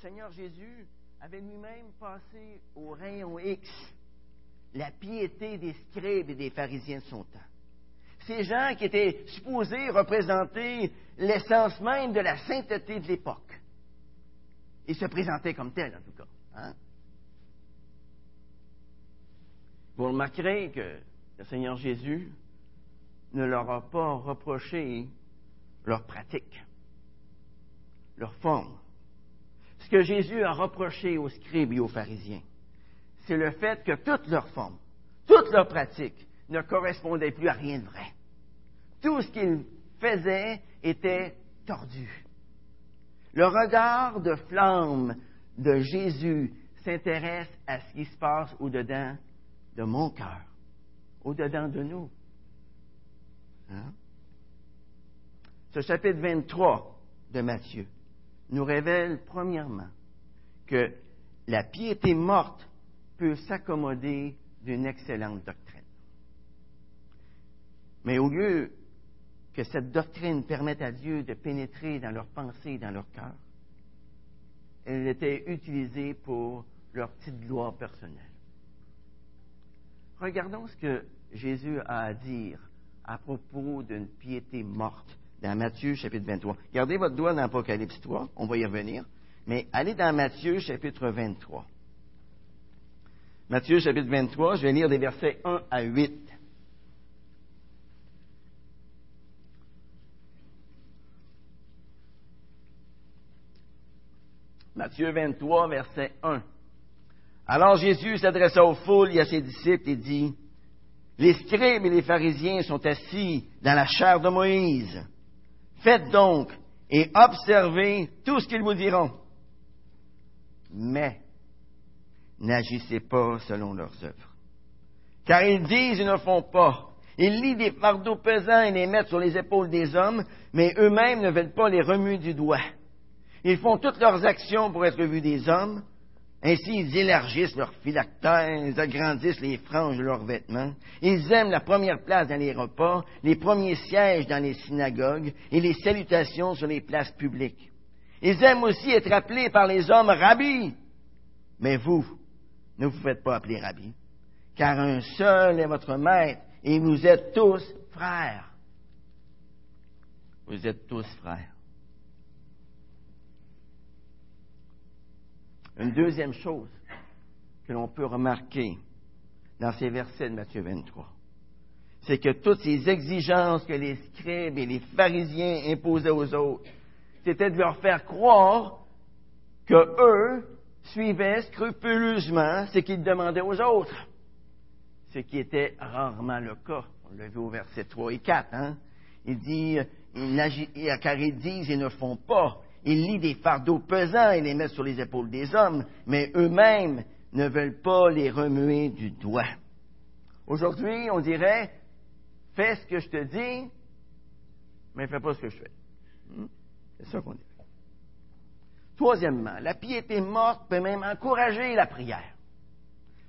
Seigneur Jésus avait lui-même passé au rayon X la piété des scribes et des pharisiens de son temps. Ces gens qui étaient supposés représenter l'essence même de la sainteté de l'époque. Ils se présentaient comme tels, en tout cas. Hein? Vous remarquerez que le Seigneur Jésus ne leur a pas reproché leur pratique, leur forme. Ce que Jésus a reproché aux scribes et aux pharisiens, c'est le fait que toute leur forme, toute leur pratique ne correspondait plus à rien de vrai. Tout ce qu'ils faisaient était tordu. Le regard de flamme de Jésus s'intéresse à ce qui se passe au-dedans de mon cœur, au-dedans de nous. Hein? Ce chapitre 23 de Matthieu nous révèle premièrement que la piété morte peut s'accommoder d'une excellente doctrine. Mais au lieu que cette doctrine permette à Dieu de pénétrer dans leurs pensées et dans leur cœur, elle était utilisée pour leur petite gloire personnelle. Regardons ce que Jésus a à dire à propos d'une piété morte dans Matthieu chapitre 23. Gardez votre doigt dans Apocalypse 3, on va y revenir, mais allez dans Matthieu chapitre 23. Matthieu chapitre 23, je vais lire des versets 1 à 8. Matthieu 23, verset 1. Alors Jésus s'adressa aux foules et à ses disciples et dit, Les scribes et les pharisiens sont assis dans la chair de Moïse. Faites donc et observez tout ce qu'ils vous diront. Mais n'agissez pas selon leurs œuvres. Car ils disent et ne font pas. Ils lient des fardeaux pesants et les mettent sur les épaules des hommes, mais eux-mêmes ne veulent pas les remuer du doigt. Ils font toutes leurs actions pour être vus des hommes. Ainsi, ils élargissent leurs phylactères, ils agrandissent les franges de leurs vêtements. Ils aiment la première place dans les repas, les premiers sièges dans les synagogues et les salutations sur les places publiques. Ils aiment aussi être appelés par les hommes rabbis. Mais vous, ne vous faites pas appeler rabbi, car un seul est votre maître et vous êtes tous frères. Vous êtes tous frères. Une deuxième chose que l'on peut remarquer dans ces versets de Matthieu 23, c'est que toutes ces exigences que les scribes et les pharisiens imposaient aux autres, c'était de leur faire croire que eux suivaient scrupuleusement ce qu'ils demandaient aux autres, ce qui était rarement le cas. On l'a vu au verset 3 et 4. Hein? Il dit, car ils disent et ne font pas. Ils lient des fardeaux pesants et les mettent sur les épaules des hommes, mais eux-mêmes ne veulent pas les remuer du doigt. Aujourd'hui, on dirait, fais ce que je te dis, mais fais pas ce que je fais. Hmm? C'est ça qu'on dit. Troisièmement, la piété morte peut même encourager la prière,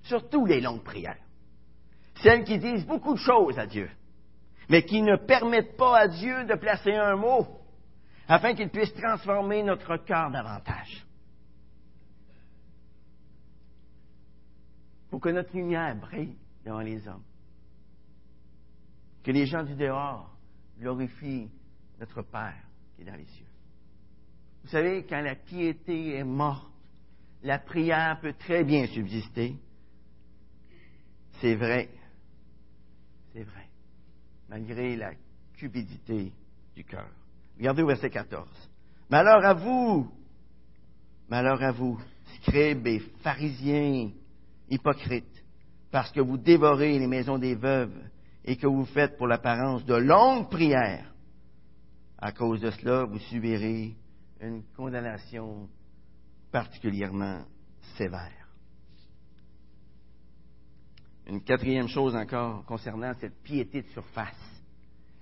surtout les longues prières. Celles qui disent beaucoup de choses à Dieu, mais qui ne permettent pas à Dieu de placer un mot afin qu'il puisse transformer notre cœur davantage. Pour que notre lumière brille devant les hommes. Que les gens du dehors glorifient notre Père qui est dans les cieux. Vous savez, quand la piété est morte, la prière peut très bien subsister. C'est vrai. C'est vrai. Malgré la cupidité du cœur. Regardez au verset 14. Malheur à vous, malheur à vous, scribes et pharisiens, hypocrites, parce que vous dévorez les maisons des veuves et que vous faites pour l'apparence de longues prières. À cause de cela, vous subirez une condamnation particulièrement sévère. Une quatrième chose encore concernant cette piété de surface.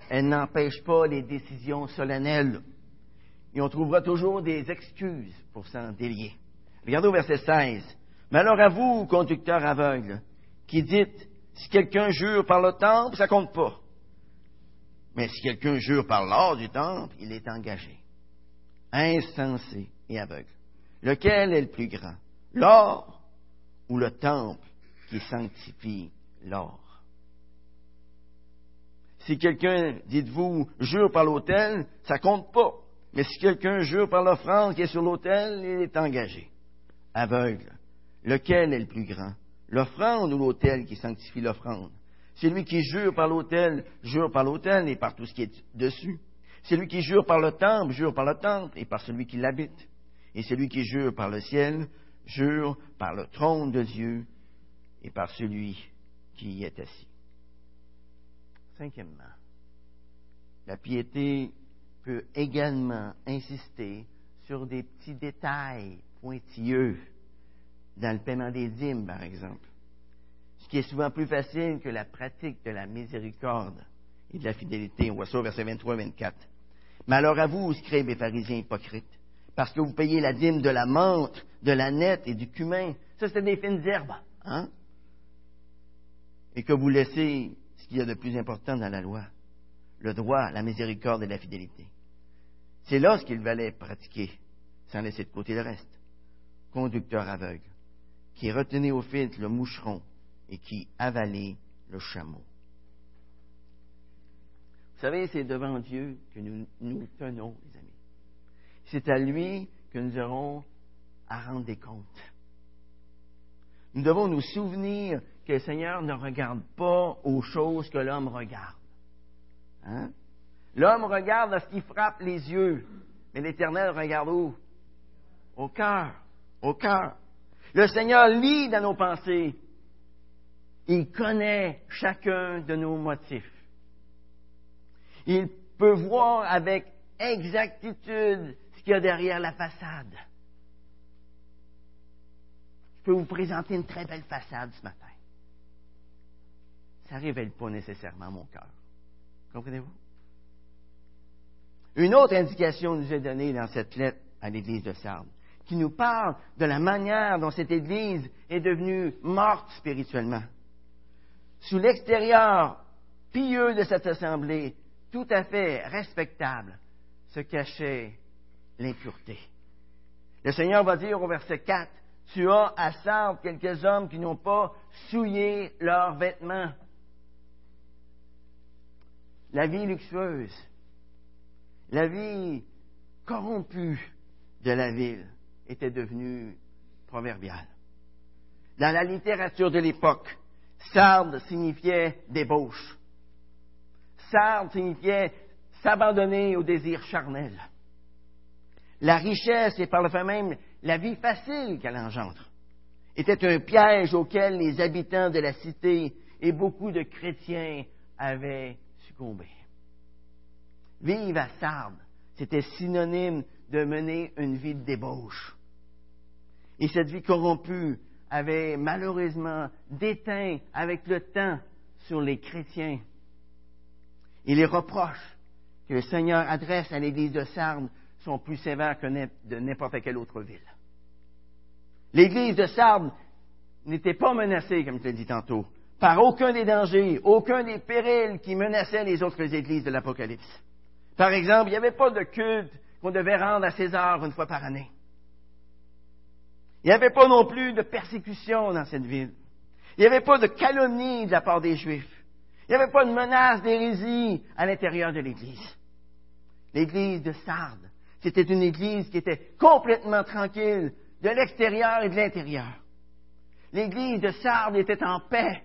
Elle n'empêche pas les décisions solennelles. Et on trouvera toujours des excuses pour s'en délier. Regardez au verset 16. Malheur à vous, conducteurs aveugles, qui dites, si quelqu'un jure par le temple, ça compte pas. Mais si quelqu'un jure par l'or du temple, il est engagé insensé et aveugle. lequel est le plus grand, l'or ou le temple qui sanctifie l'or? Si quelqu'un, dites-vous, jure par l'autel, ça compte pas. Mais si quelqu'un jure par l'offrande qui est sur l'autel, il est engagé. Aveugle. Lequel est le plus grand? L'offrande ou l'autel qui sanctifie l'offrande? Celui qui jure par l'autel, jure par l'autel et par tout ce qui est dessus. Celui qui jure par le temple, jure par le temple et par celui qui l'habite. Et celui qui jure par le ciel, jure par le trône de Dieu et par celui qui y est assis. Cinquièmement, la piété peut également insister sur des petits détails pointilleux dans le paiement des dîmes, par exemple, ce qui est souvent plus facile que la pratique de la miséricorde et de la fidélité. On voit ça au verset 23 et 24. Malheur à vous, scribes et pharisiens hypocrites, parce que vous payez la dîme de la menthe, de la nette et du cumin. Ça, c'est des fines herbes, hein? Et que vous laissez ce qu'il y a de plus important dans la loi, le droit, la miséricorde et la fidélité. C'est là ce qu'il valait pratiquer, sans laisser de côté le reste. Conducteur aveugle, qui retenait au fil le moucheron et qui avalait le chameau. Vous savez, c'est devant Dieu que nous nous tenons, les amis. C'est à lui que nous aurons à rendre des comptes. Nous devons nous souvenir que le Seigneur ne regarde pas aux choses que l'homme regarde. Hein? L'homme regarde à ce qui frappe les yeux, mais l'Éternel regarde où? Au cœur, au cœur. Le Seigneur lit dans nos pensées. Il connaît chacun de nos motifs. Il peut voir avec exactitude ce qu'il y a derrière la façade. Je peux vous présenter une très belle façade ce matin ça ne révèle pas nécessairement mon cœur. Comprenez-vous? Une autre indication nous est donnée dans cette lettre à l'Église de Sardes, qui nous parle de la manière dont cette Église est devenue morte spirituellement. Sous l'extérieur pieux de cette assemblée, tout à fait respectable, se cachait l'impureté. Le Seigneur va dire au verset 4, Tu as à Sardes quelques hommes qui n'ont pas souillé leurs vêtements la vie luxueuse, la vie corrompue de la ville était devenue proverbiale. Dans la littérature de l'époque, sarde signifiait débauche. Sarde signifiait s'abandonner au désir charnel. La richesse et par le fait même la vie facile qu'elle engendre était un piège auquel les habitants de la cité et beaucoup de chrétiens avaient Vivre à Sardes, c'était synonyme de mener une vie de débauche. Et cette vie corrompue avait malheureusement déteint avec le temps sur les chrétiens. Et les reproches que le Seigneur adresse à l'Église de Sardes sont plus sévères que de n'importe quelle autre ville. L'Église de Sardes n'était pas menacée, comme je l'ai dit tantôt, par aucun des dangers, aucun des périls qui menaçaient les autres églises de l'Apocalypse. Par exemple, il n'y avait pas de culte qu'on devait rendre à César une fois par année. Il n'y avait pas non plus de persécution dans cette ville. Il n'y avait pas de calomnie de la part des Juifs. Il n'y avait pas de menace d'hérésie à l'intérieur de l'Église. L'Église de Sardes, c'était une Église qui était complètement tranquille de l'extérieur et de l'intérieur. L'Église de Sardes était en paix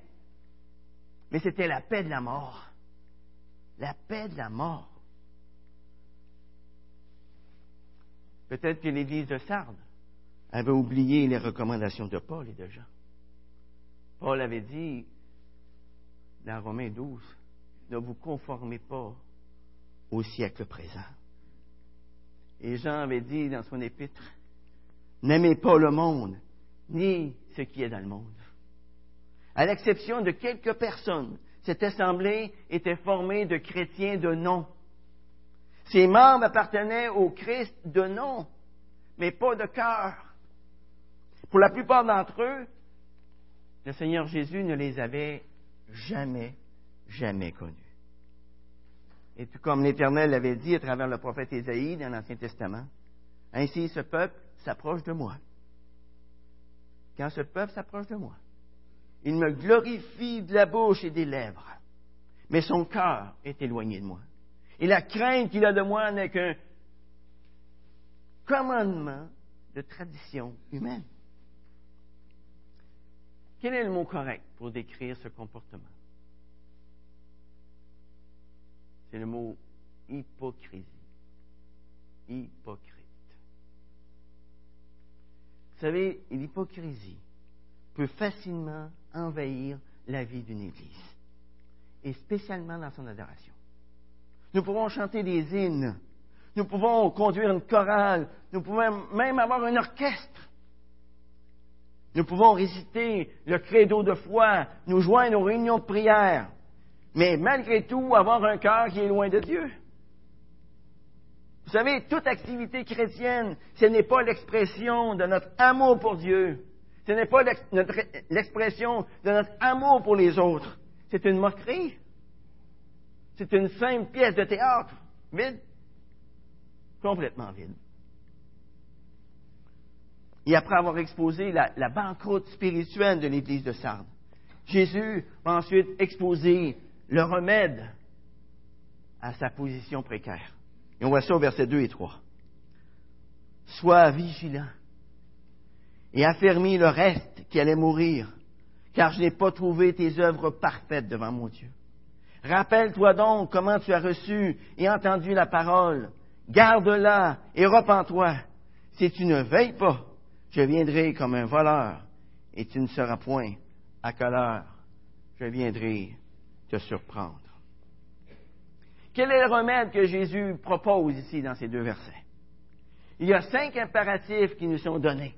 mais c'était la paix de la mort. La paix de la mort. Peut-être que l'Église de Sardes avait oublié les recommandations de Paul et de Jean. Paul avait dit dans Romains 12, ne vous conformez pas au siècle présent. Et Jean avait dit dans son épître, n'aimez pas le monde, ni ce qui est dans le monde. À l'exception de quelques personnes, cette assemblée était formée de chrétiens de nom. Ses membres appartenaient au Christ de nom, mais pas de cœur. Pour la plupart d'entre eux, le Seigneur Jésus ne les avait jamais, jamais connus. Et tout comme l'Éternel l'avait dit à travers le prophète Ésaïe dans l'Ancien Testament, Ainsi, ce peuple s'approche de moi. Quand ce peuple s'approche de moi, il me glorifie de la bouche et des lèvres, mais son cœur est éloigné de moi. Et la crainte qu'il a de moi n'est qu'un commandement de tradition humaine. Quel est le mot correct pour décrire ce comportement? C'est le mot hypocrisie. Hypocrite. Vous savez, l'hypocrisie peut facilement envahir la vie d'une Église, et spécialement dans son adoration. Nous pouvons chanter des hymnes, nous pouvons conduire une chorale, nous pouvons même avoir un orchestre. Nous pouvons réciter le credo de foi, nous joindre aux réunions de prière, mais malgré tout avoir un cœur qui est loin de Dieu. Vous savez, toute activité chrétienne, ce n'est pas l'expression de notre amour pour Dieu, ce n'est pas l'expression de notre amour pour les autres, c'est une moquerie. C'est une simple pièce de théâtre, vide, complètement vide. Et après avoir exposé la, banqueroute spirituelle de l'Église de Sardes, Jésus va ensuite exposer le remède à sa position précaire. Et on voit ça au verset 2 et 3. Sois vigilant et affermis le reste qui allait mourir, car je n'ai pas trouvé tes œuvres parfaites devant mon Dieu. Rappelle-toi donc comment tu as reçu et entendu la parole. Garde-la et repens-toi. Si tu ne veilles pas, je viendrai comme un voleur et tu ne seras point à heure je viendrai te surprendre. Quel est le remède que Jésus propose ici dans ces deux versets? Il y a cinq impératifs qui nous sont donnés.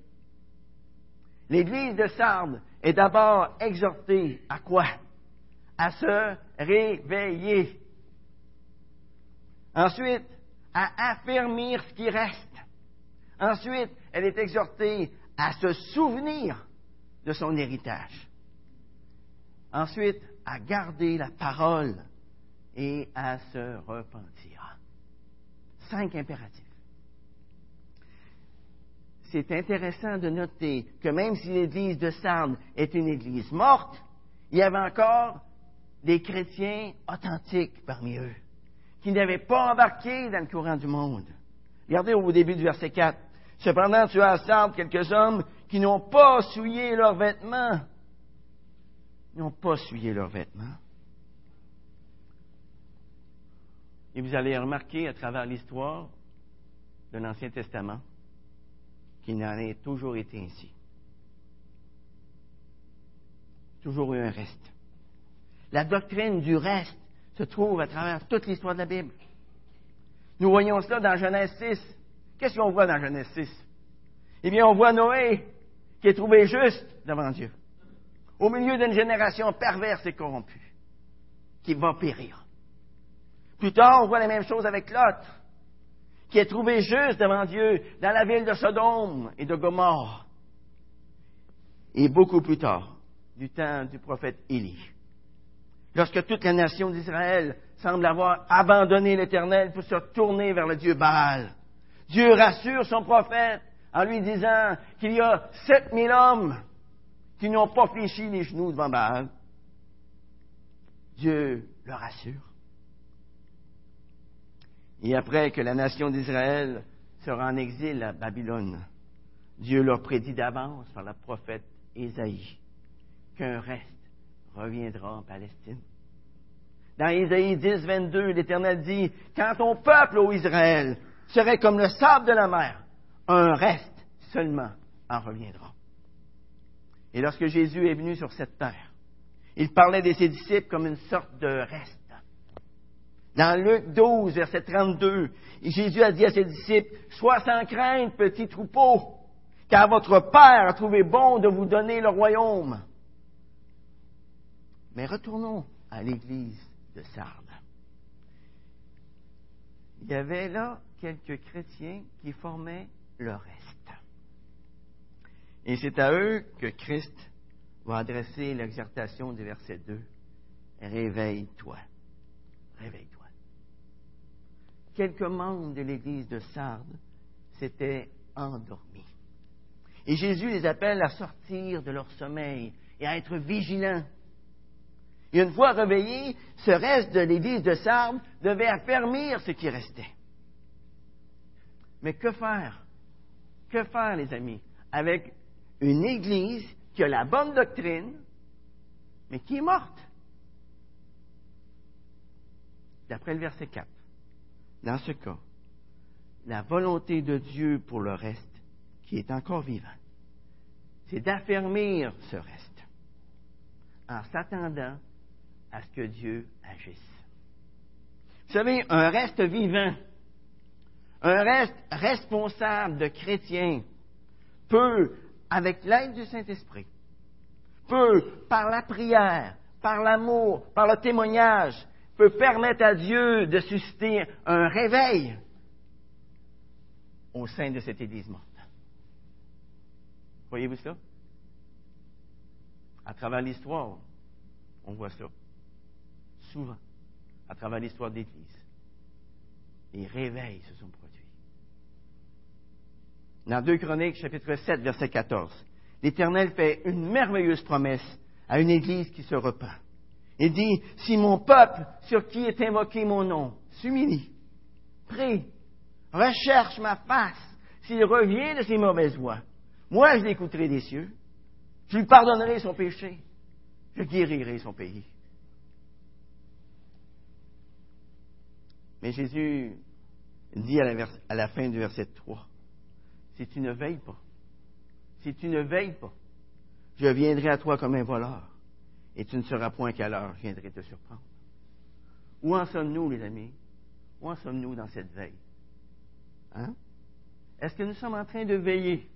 L'Église de Sardes est d'abord exhortée à quoi? À se réveiller. Ensuite, à affermir ce qui reste. Ensuite, elle est exhortée à se souvenir de son héritage. Ensuite, à garder la parole et à se repentir. Cinq impératifs. C'est intéressant de noter que même si l'église de Sardes est une église morte, il y avait encore des chrétiens authentiques parmi eux, qui n'avaient pas embarqué dans le courant du monde. Regardez au début du verset 4. Cependant, tu as à Sardes quelques hommes qui n'ont pas souillé leurs vêtements. Ils n'ont pas souillé leurs vêtements. Et vous allez remarquer à travers l'histoire de l'Ancien Testament qu'il n'en a toujours été ainsi. Toujours eu un reste. La doctrine du reste se trouve à travers toute l'histoire de la Bible. Nous voyons cela dans Genèse 6. Qu'est-ce qu'on voit dans Genèse 6? Eh bien, on voit Noé qui est trouvé juste devant Dieu, au milieu d'une génération perverse et corrompue, qui va périr. Plus tard, on voit la même chose avec Lot, qui est trouvé juste devant Dieu dans la ville de Sodome et de Gomorre. Et beaucoup plus tard, du temps du prophète Élie, lorsque toute la nation d'Israël semble avoir abandonné l'Éternel pour se tourner vers le Dieu Baal. Dieu rassure son prophète en lui disant qu'il y a sept mille hommes qui n'ont pas fléchi les genoux devant Baal. Dieu le rassure. Et après que la nation d'Israël sera en exil à Babylone, Dieu leur prédit d'avance par le prophète Ésaïe qu'un reste reviendra en Palestine. Dans Isaïe 10, 22, l'Éternel dit, quand ton peuple, ô Israël, serait comme le sable de la mer, un reste seulement en reviendra. Et lorsque Jésus est venu sur cette terre, il parlait de ses disciples comme une sorte de reste. Dans Luc 12, verset 32, Jésus a dit à ses disciples, Sois sans crainte, petit troupeau, car votre Père a trouvé bon de vous donner le royaume. Mais retournons à l'église de Sardes. Il y avait là quelques chrétiens qui formaient le reste. Et c'est à eux que Christ va adresser l'exhortation du verset 2. Réveille-toi. Réveille-toi. Quelques membres de l'église de Sardes s'étaient endormis. Et Jésus les appelle à sortir de leur sommeil et à être vigilants. Et une fois réveillés, ce reste de l'église de Sardes devait affermir ce qui restait. Mais que faire? Que faire, les amis, avec une église qui a la bonne doctrine, mais qui est morte? D'après le verset 4, dans ce cas, la volonté de Dieu pour le reste, qui est encore vivant, c'est d'affermir ce reste en s'attendant à ce que Dieu agisse. Vous savez, un reste vivant, un reste responsable de chrétiens peut, avec l'aide du Saint-Esprit, peut, par la prière, par l'amour, par le témoignage, peut permettre à Dieu de susciter un réveil au sein de cette Église morte. Voyez-vous ça? À travers l'histoire, on voit ça. Souvent, à travers l'histoire d'Église, les réveils se sont produits. Dans 2 Chroniques, chapitre 7, verset 14, l'Éternel fait une merveilleuse promesse à une Église qui se repent. Il dit, si mon peuple, sur qui est invoqué mon nom, s'humilie, prie, recherche ma face, s'il revient de ses mauvaises voies, moi je l'écouterai des cieux, je lui pardonnerai son péché, je guérirai son pays. Mais Jésus dit à la, fin du verset 3, si tu ne veilles pas, si tu ne veilles pas, je viendrai à toi comme un voleur et tu ne sauras point qu'à l'heure je viendrai te surprendre. Où en sommes-nous, les amis? Où en sommes-nous dans cette veille? Hein? Est-ce que nous sommes en train de veiller?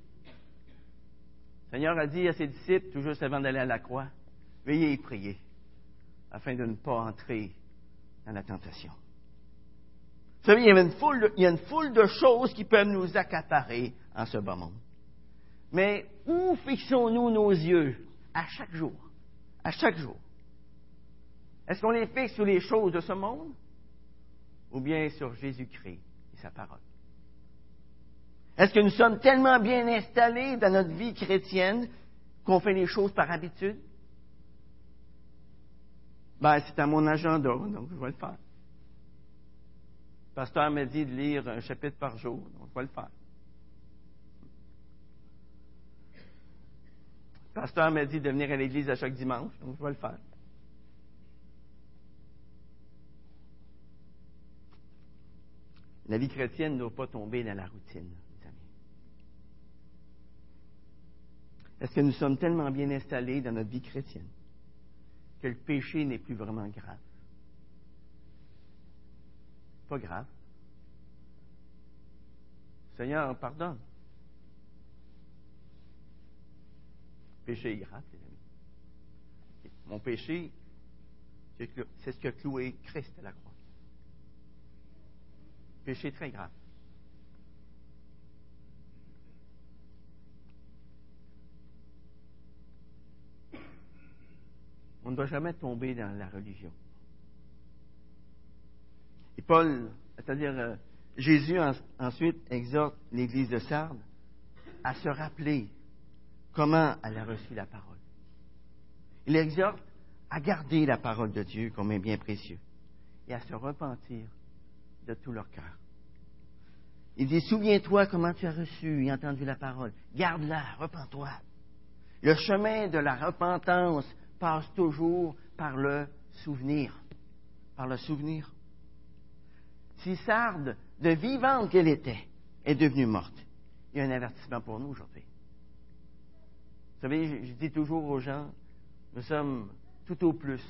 Le Seigneur a dit à ses disciples, tout juste avant d'aller à la croix, veillez et priez, afin de ne pas entrer dans la tentation. Vous savez, il y, a une foule de, il y a une foule de choses qui peuvent nous accaparer en ce bas monde. Mais où fixons-nous nos yeux à chaque jour? À chaque jour. Est-ce qu'on les fixe sur les choses de ce monde ou bien sur Jésus-Christ et sa parole? Est-ce que nous sommes tellement bien installés dans notre vie chrétienne qu'on fait les choses par habitude? Ben, c'est à mon agenda, donc je vais le faire. Le pasteur m'a dit de lire un chapitre par jour, donc je vais le faire. Pasteur m'a dit de venir à l'église à chaque dimanche, donc je vais le faire. La vie chrétienne ne doit pas tomber dans la routine, mes amis. Est-ce que nous sommes tellement bien installés dans notre vie chrétienne que le péché n'est plus vraiment grave? Pas grave. Seigneur, pardonne. Péché grave, les amis. Mon péché, c'est ce que cloué Christ à la croix. Péché très grave. On ne doit jamais tomber dans la religion. Et Paul, c'est-à-dire euh, Jésus ensuite exhorte l'Église de Sardes à se rappeler comment elle a reçu la parole. Il exhorte à garder la parole de Dieu comme un bien précieux et à se repentir de tout leur cœur. Il dit, souviens-toi comment tu as reçu et entendu la parole. Garde-la, repens-toi. Le chemin de la repentance passe toujours par le souvenir. Par le souvenir. Si Sarde, de vivante qu'elle était, est devenue morte, il y a un avertissement pour nous aujourd'hui. Vous savez, je, dis toujours aux gens, nous sommes tout au plus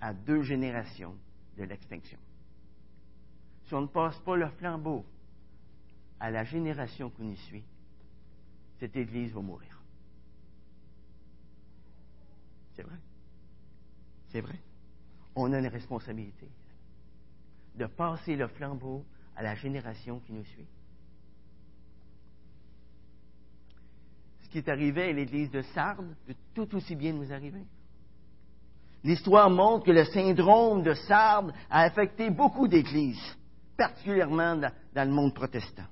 à deux générations de l'extinction. Si on ne passe pas le flambeau à la génération qui nous suit, cette Église va mourir. C'est vrai. C'est vrai. On a une responsabilité de passer le flambeau à la génération qui nous suit. Ce qui est arrivé à l'église de Sardes peut tout aussi bien nous arriver. L'histoire montre que le syndrome de Sardes a affecté beaucoup d'églises, particulièrement dans, le monde protestant.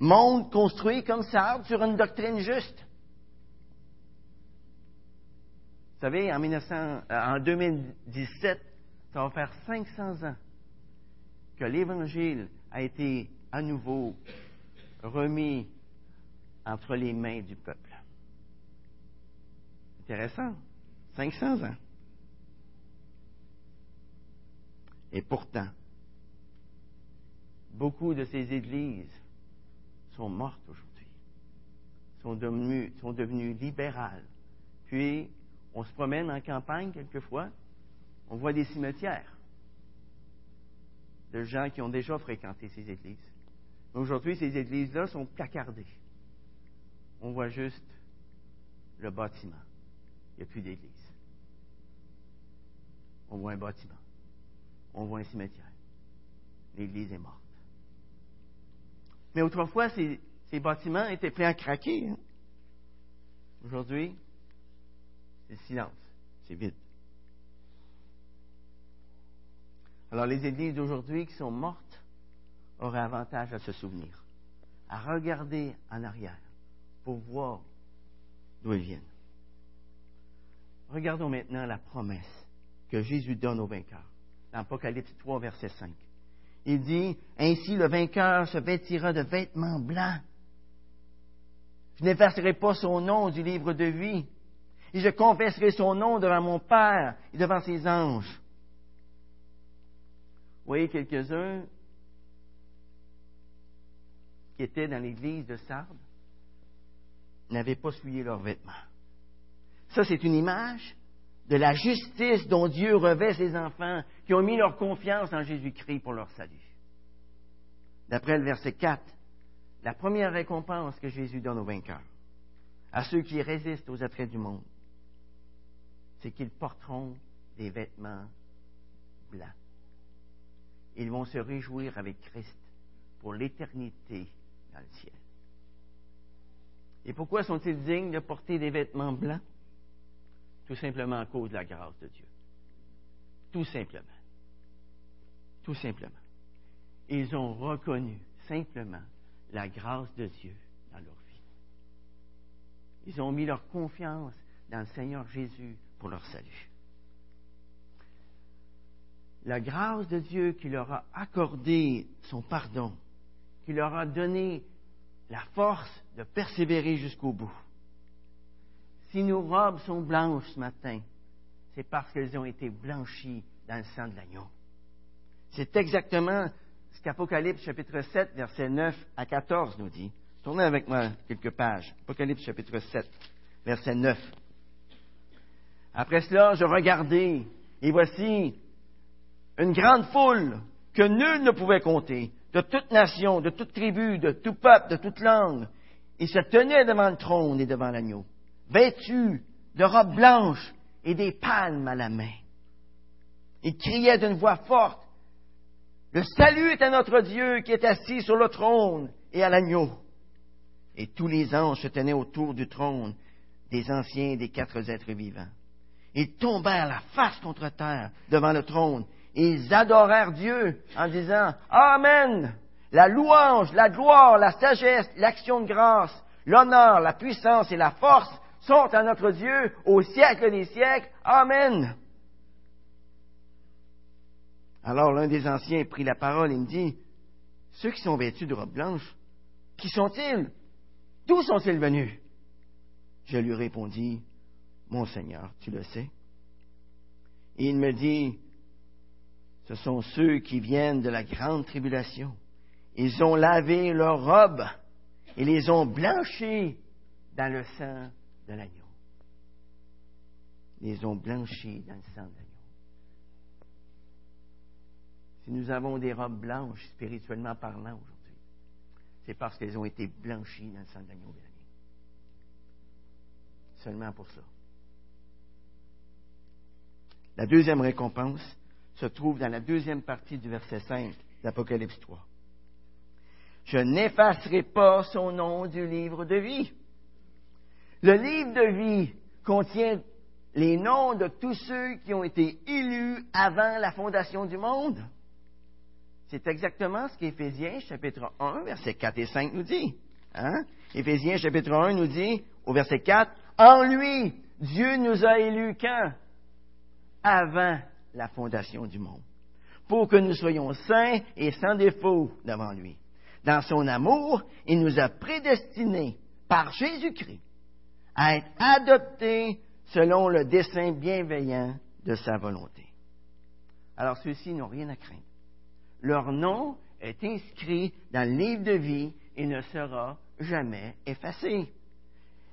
monde construit comme ça sur une doctrine juste. Vous savez, en, 1900, euh, en 2017, ça va faire 500 ans que l'Évangile a été à nouveau remis entre les mains du peuple. Intéressant. 500 ans. Et pourtant, beaucoup de ces églises sont mortes aujourd'hui, sont devenues, libérales. Puis, on se promène en campagne quelquefois, on voit des cimetières de gens qui ont déjà fréquenté ces églises. Aujourd'hui, ces églises-là sont placardées. On voit juste le bâtiment. Il n'y a plus d'église. On voit un bâtiment. On voit un cimetière. L'église est morte. Mais autrefois, ces, bâtiments étaient pleins à craquer. Hein. Aujourd'hui, c'est silence. C'est vide. Alors, les églises d'aujourd'hui qui sont mortes auraient avantage à se souvenir, à regarder en arrière pour voir d'où elles viennent. Regardons maintenant la promesse que Jésus donne aux vainqueurs. Dans Apocalypse 3, verset 5. Il dit, Ainsi le vainqueur se vêtira de vêtements blancs. Je n'effacerai pas son nom du livre de vie, et je confesserai son nom devant mon Père et devant ses anges. Vous voyez quelques-uns qui étaient dans l'église de Sardes? N'avaient pas souillé leurs vêtements. Ça, c'est une image de la justice dont Dieu revêt ses enfants qui ont mis leur confiance en Jésus-Christ pour leur salut. D'après le verset 4, la première récompense que Jésus donne aux vainqueurs, à ceux qui résistent aux attraits du monde, c'est qu'ils porteront des vêtements blancs. Ils vont se réjouir avec Christ pour l'éternité dans le ciel. Et pourquoi sont-ils dignes de porter des vêtements blancs? Tout simplement à cause de la grâce de Dieu. Tout simplement. Tout simplement. Ils ont reconnu simplement la grâce de Dieu dans leur vie. Ils ont mis leur confiance dans le Seigneur Jésus pour leur salut. La grâce de Dieu qui leur a accordé son pardon, qui leur a donné la force de persévérer jusqu'au bout. Si nos robes sont blanches ce matin, c'est parce qu'elles ont été blanchies dans le sang de l'agneau. C'est exactement ce qu'Apocalypse chapitre 7, verset 9 à 14 nous dit. Tournez avec moi quelques pages. Apocalypse chapitre 7, verset 9. Après cela, je regardais, et voici une grande foule que nul ne pouvait compter, de toute nation, de toute tribu, de tout peuple, de toute langue. Ils se tenaient devant le trône et devant l'agneau vêtus de robes blanches et des palmes à la main. Il criait d'une voix forte, Le salut est à notre Dieu qui est assis sur le trône et à l'agneau. Et tous les anges se tenaient autour du trône des anciens et des quatre êtres vivants. Ils tombèrent la face contre terre devant le trône ils adorèrent Dieu en disant Amen. La louange, la gloire, la sagesse, l'action de grâce, l'honneur, la puissance et la force sont à notre Dieu au siècle des siècles. Amen. Alors l'un des anciens prit la parole et me dit, ceux qui sont vêtus de robes blanches, qui sont-ils? D'où sont-ils venus? Je lui répondis, Mon Seigneur, tu le sais. Et il me dit, ce sont ceux qui viennent de la grande tribulation. Ils ont lavé leurs robes et les ont blanchis dans le sang de l'agneau. Les ont blanchis dans le sang de l'agneau. Si nous avons des robes blanches, spirituellement parlant, aujourd'hui, c'est parce qu'elles ont été blanchies dans le sang de l'agneau. Seulement pour ça. La deuxième récompense se trouve dans la deuxième partie du verset 5 d'Apocalypse 3. Je n'effacerai pas son nom du livre de vie. Le livre de vie contient les noms de tous ceux qui ont été élus avant la fondation du monde. C'est exactement ce qu'Éphésiens chapitre 1, verset 4 et 5 nous dit. Hein? Éphésiens chapitre 1 nous dit, au verset 4, En lui, Dieu nous a élus quand? Avant la fondation du monde, pour que nous soyons saints et sans défaut devant lui. Dans son amour, il nous a prédestinés par Jésus-Christ à être adoptés selon le dessein bienveillant de sa volonté. Alors ceux-ci n'ont rien à craindre. Leur nom est inscrit dans le livre de vie et ne sera jamais effacé.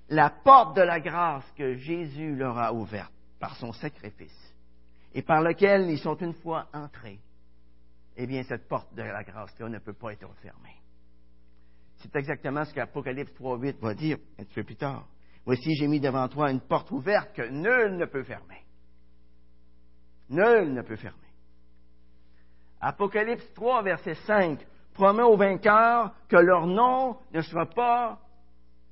La porte de la grâce que Jésus leur a ouverte par son sacrifice et par lequel ils sont une fois entrés, eh bien, cette porte de la grâce-là ne peut pas être fermée. C'est exactement ce qu'Apocalypse 3.8 va dire un petit peu plus tard. Voici, j'ai mis devant toi une porte ouverte que nul ne peut fermer. Nul ne peut fermer. Apocalypse 3, verset 5, promet aux vainqueurs que leur nom ne sera pas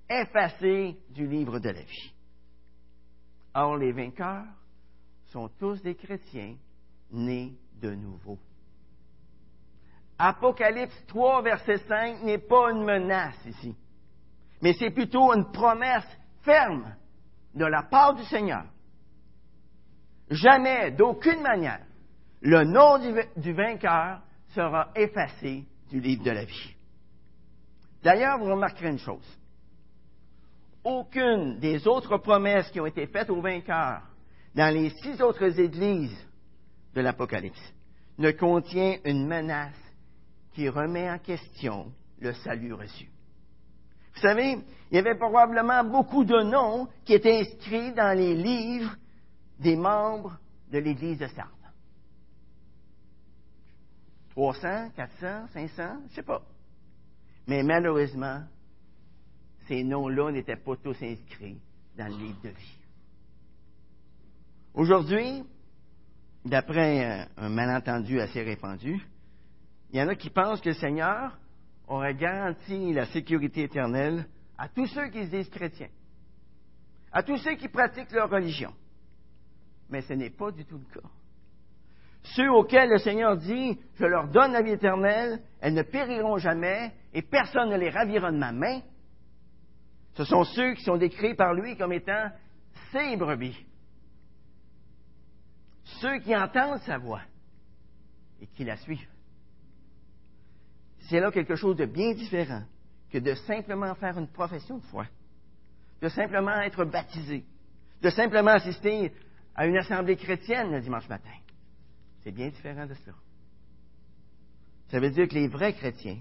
effacé du livre de la vie. Or, les vainqueurs sont tous des chrétiens nés de nouveau. Apocalypse 3, verset 5 n'est pas une menace ici, mais c'est plutôt une promesse ferme de la part du Seigneur. Jamais, d'aucune manière, le nom du, vainqueur sera effacé du livre de la vie. D'ailleurs, vous remarquerez une chose. Aucune des autres promesses qui ont été faites aux vainqueurs dans les six autres églises de l'Apocalypse ne contient une menace qui remet en question le salut reçu. Vous savez, il y avait probablement beaucoup de noms qui étaient inscrits dans les livres des membres de l'Église de Sardes. 300, 400, 500, je ne sais pas. Mais malheureusement, ces noms-là n'étaient pas tous inscrits dans le livre de vie. Aujourd'hui, d'après un malentendu assez répandu, il y en a qui pensent que le Seigneur aurait garanti la sécurité éternelle à tous ceux qui se disent chrétiens, à tous ceux qui pratiquent leur religion. Mais ce n'est pas du tout le cas. Ceux auxquels le Seigneur dit, je leur donne la vie éternelle, elles ne périront jamais, et personne ne les ravira de ma main, ce sont ceux qui sont décrits par lui comme étant ses brebis. Ceux qui entendent sa voix et qui la suivent c'est là quelque chose de bien différent que de simplement faire une profession de foi, de simplement être baptisé, de simplement assister à une assemblée chrétienne le dimanche matin. C'est bien différent de cela. Ça veut dire que les vrais chrétiens,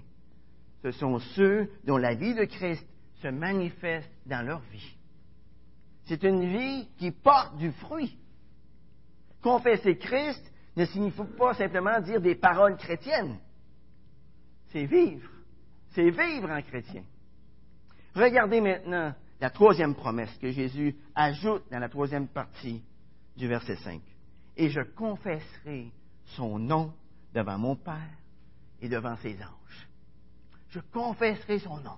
ce sont ceux dont la vie de Christ se manifeste dans leur vie. C'est une vie qui porte du fruit. Confesser Christ ne signifie pas simplement dire des paroles chrétiennes c'est vivre. C'est vivre en chrétien. Regardez maintenant la troisième promesse que Jésus ajoute dans la troisième partie du verset 5. Et je confesserai son nom devant mon Père et devant ses anges. Je confesserai son nom.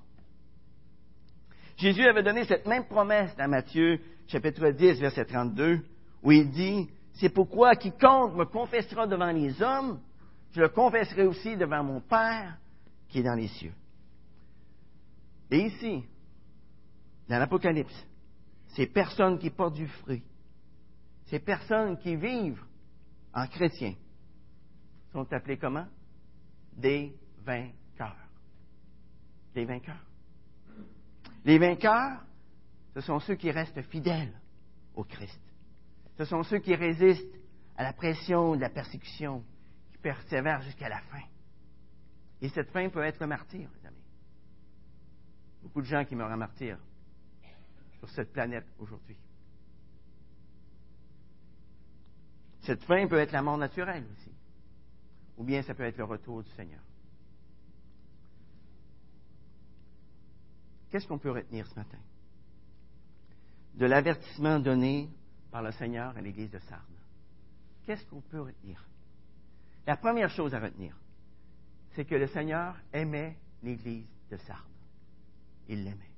Jésus avait donné cette même promesse dans Matthieu chapitre 10, verset 32, où il dit, C'est pourquoi quiconque me confessera devant les hommes, je le confesserai aussi devant mon Père qui est dans les cieux. Et ici, dans l'Apocalypse, ces personnes qui portent du fruit, ces personnes qui vivent en chrétien, sont appelées comment? Des vainqueurs. Des vainqueurs. Les vainqueurs, ce sont ceux qui restent fidèles au Christ. Ce sont ceux qui résistent à la pression de la persécution, qui persévèrent jusqu'à la fin. Et cette fin peut être le martyr, mes amis. Beaucoup de gens qui meurent en martyr sur cette planète aujourd'hui. Cette fin peut être la mort naturelle aussi. Ou bien ça peut être le retour du Seigneur. Qu'est-ce qu'on peut retenir ce matin? De l'avertissement donné par le Seigneur à l'Église de Sardes. Qu'est-ce qu'on peut retenir? La première chose à retenir, c'est que le Seigneur aimait l'Église de Sardes. Il l'aimait.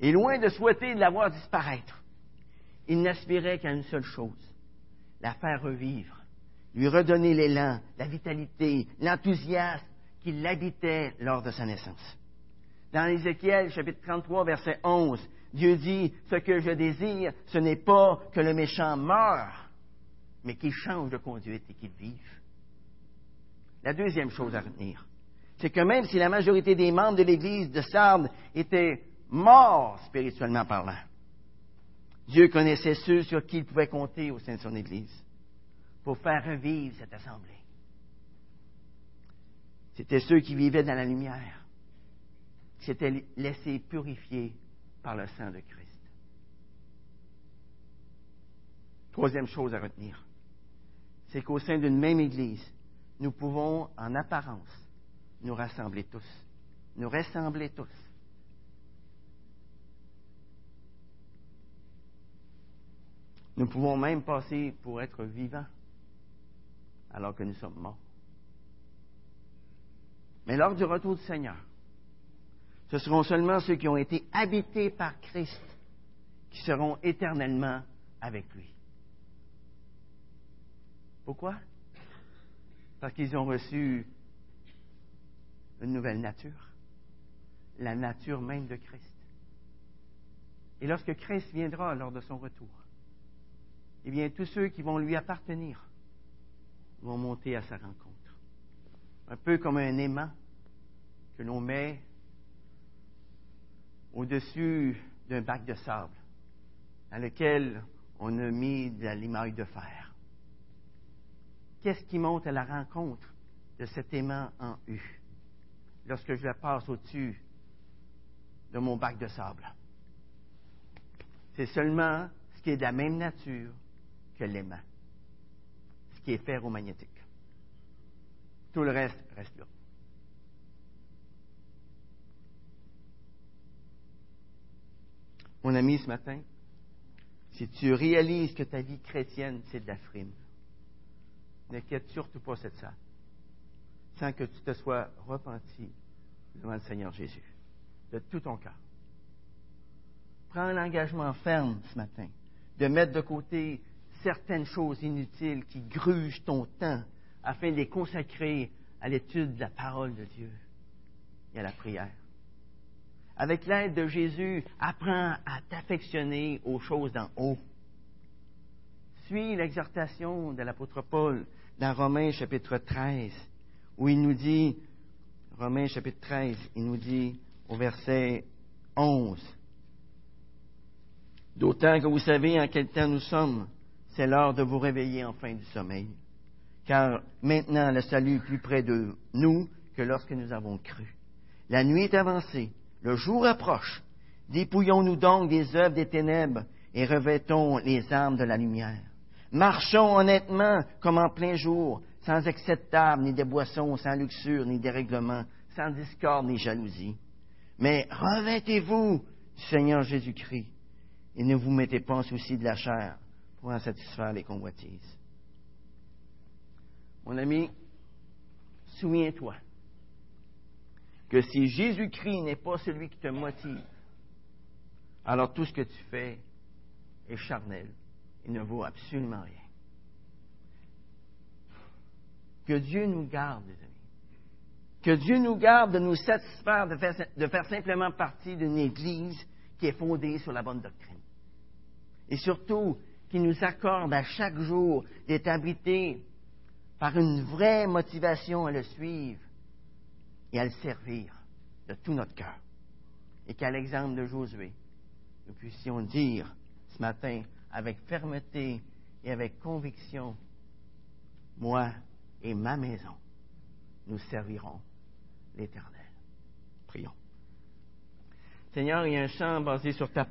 Et loin de souhaiter de la voir disparaître, il n'aspirait qu'à une seule chose, la faire revivre, lui redonner l'élan, la vitalité, l'enthousiasme qui l'habitait lors de sa naissance. Dans Ézéchiel chapitre 33, verset 11, Dieu dit, ce que je désire, ce n'est pas que le méchant meure, mais qu'il change de conduite et qu'il vive. La deuxième chose à retenir, c'est que même si la majorité des membres de l'Église de Sardes étaient morts spirituellement parlant, Dieu connaissait ceux sur qui il pouvait compter au sein de son Église pour faire revivre cette assemblée. C'était ceux qui vivaient dans la lumière, qui s'étaient laissés purifier par le sang de Christ. Troisième chose à retenir, c'est qu'au sein d'une même Église, nous pouvons, en apparence, nous rassembler tous, nous rassembler tous. Nous pouvons même passer pour être vivants alors que nous sommes morts. Mais lors du retour du Seigneur, ce seront seulement ceux qui ont été habités par Christ qui seront éternellement avec lui. Pourquoi? Parce qu'ils ont reçu une nouvelle nature, la nature même de Christ. Et lorsque Christ viendra lors de son retour, eh bien, tous ceux qui vont lui appartenir vont monter à sa rencontre. Un peu comme un aimant que l'on met au-dessus d'un bac de sable dans lequel on a mis de l'émail de fer. Qu'est-ce qui monte à la rencontre de cet aimant en U lorsque je passe au-dessus de mon bac de sable? C'est seulement ce qui est de la même nature que l'aimant qui est ferromagnétique. Tout le reste reste là. Mon ami, ce matin, si tu réalises que ta vie chrétienne, c'est de la frime, n'inquiète surtout pas cette salle, sans que tu te sois repenti devant le Seigneur Jésus, de tout ton cœur. Prends un engagement ferme ce matin de mettre de côté certaines choses inutiles qui grugent ton temps afin de les consacrer à l'étude de la parole de Dieu et à la prière. Avec l'aide de Jésus, apprends à t'affectionner aux choses d'en haut. Suis l'exhortation de l'apôtre Paul dans Romains chapitre 13, où il nous dit, Romains chapitre 13, il nous dit au verset 11, D'autant que vous savez en quel temps nous sommes, c'est l'heure de vous réveiller enfin du sommeil. Car maintenant le salut est plus près de nous que lorsque nous avons cru. La nuit est avancée, le jour approche. Dépouillons-nous donc des œuvres des ténèbres et revêtons les armes de la lumière. Marchons honnêtement comme en plein jour, sans excès de table, ni de boissons, sans luxure, ni dérèglement, sans discorde, ni jalousie. Mais revêtez-vous du Seigneur Jésus-Christ et ne vous mettez pas en souci de la chair, pour en satisfaire les convoitises. Mon ami, souviens-toi que si Jésus-Christ n'est pas celui qui te motive, alors tout ce que tu fais est charnel et ne vaut absolument rien. Que Dieu nous garde, les amis. Que Dieu nous garde de nous satisfaire de faire, de faire simplement partie d'une Église qui est fondée sur la bonne doctrine. Et surtout, qui nous accorde à chaque jour d'être habité par une vraie motivation à le suivre et à le servir de tout notre cœur. Et qu'à l'exemple de Josué, nous puissions dire ce matin avec fermeté et avec conviction, moi et ma maison, nous servirons l'Éternel. Prions. Seigneur, il y a un chant basé sur ta parole.